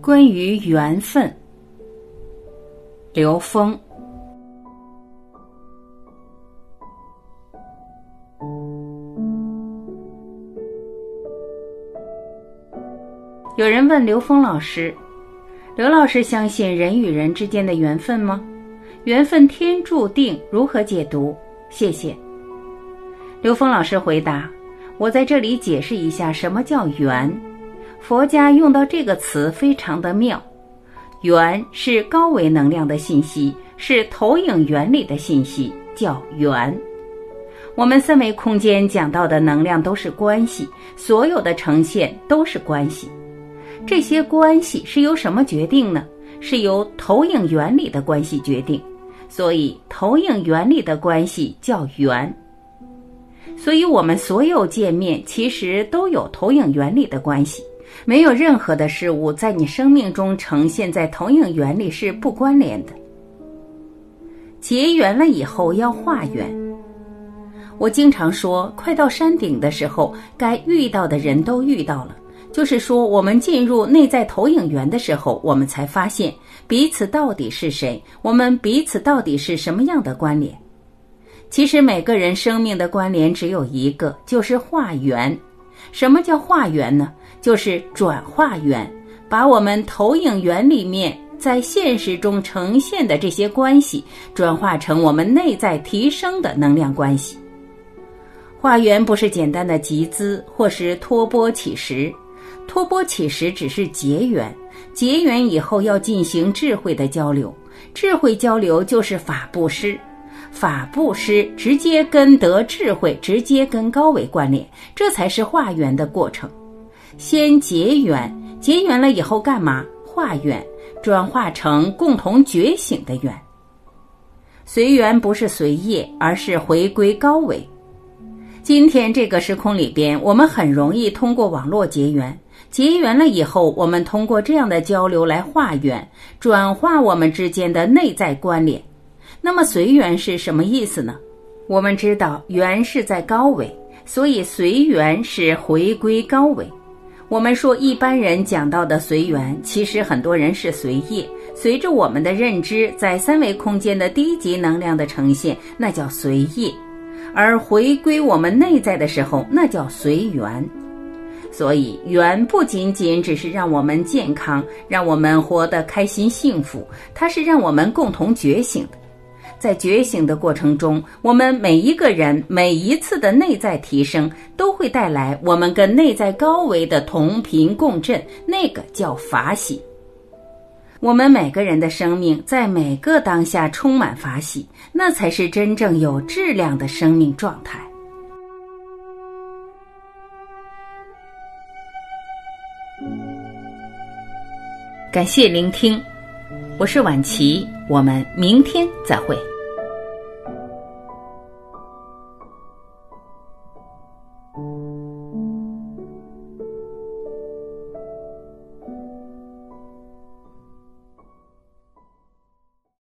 关于缘分，刘峰。有人问刘峰老师：“刘老师相信人与人之间的缘分吗？缘分天注定，如何解读？”谢谢。刘峰老师回答：“我在这里解释一下什么叫缘。佛家用到这个词非常的妙，缘是高维能量的信息，是投影原理的信息，叫缘。我们三维空间讲到的能量都是关系，所有的呈现都是关系。这些关系是由什么决定呢？是由投影原理的关系决定。所以，投影原理的关系叫缘。所以我们所有界面其实都有投影原理的关系。没有任何的事物在你生命中呈现在投影原理是不关联的。结缘了以后要化缘。我经常说，快到山顶的时候，该遇到的人都遇到了。就是说，我们进入内在投影源的时候，我们才发现彼此到底是谁，我们彼此到底是什么样的关联。其实每个人生命的关联只有一个，就是化缘。什么叫化缘呢？就是转化缘，把我们投影源里面在现实中呈现的这些关系，转化成我们内在提升的能量关系。化缘不是简单的集资或是托钵乞食，托钵乞食只是结缘，结缘以后要进行智慧的交流，智慧交流就是法布施，法布施直接跟得智慧，直接跟高维关联，这才是化缘的过程。先结缘，结缘了以后干嘛？化缘，转化成共同觉醒的缘。随缘不是随业，而是回归高维。今天这个时空里边，我们很容易通过网络结缘，结缘了以后，我们通过这样的交流来化缘，转化我们之间的内在关联。那么随缘是什么意思呢？我们知道缘是在高维，所以随缘是回归高维。我们说一般人讲到的随缘，其实很多人是随意，随着我们的认知，在三维空间的低级能量的呈现，那叫随意；而回归我们内在的时候，那叫随缘。所以缘不仅仅只是让我们健康，让我们活得开心幸福，它是让我们共同觉醒的。在觉醒的过程中，我们每一个人每一次的内在提升，都会带来我们跟内在高维的同频共振，那个叫法喜。我们每个人的生命在每个当下充满法喜，那才是真正有质量的生命状态。感谢聆听，我是晚琪，我们明天再会。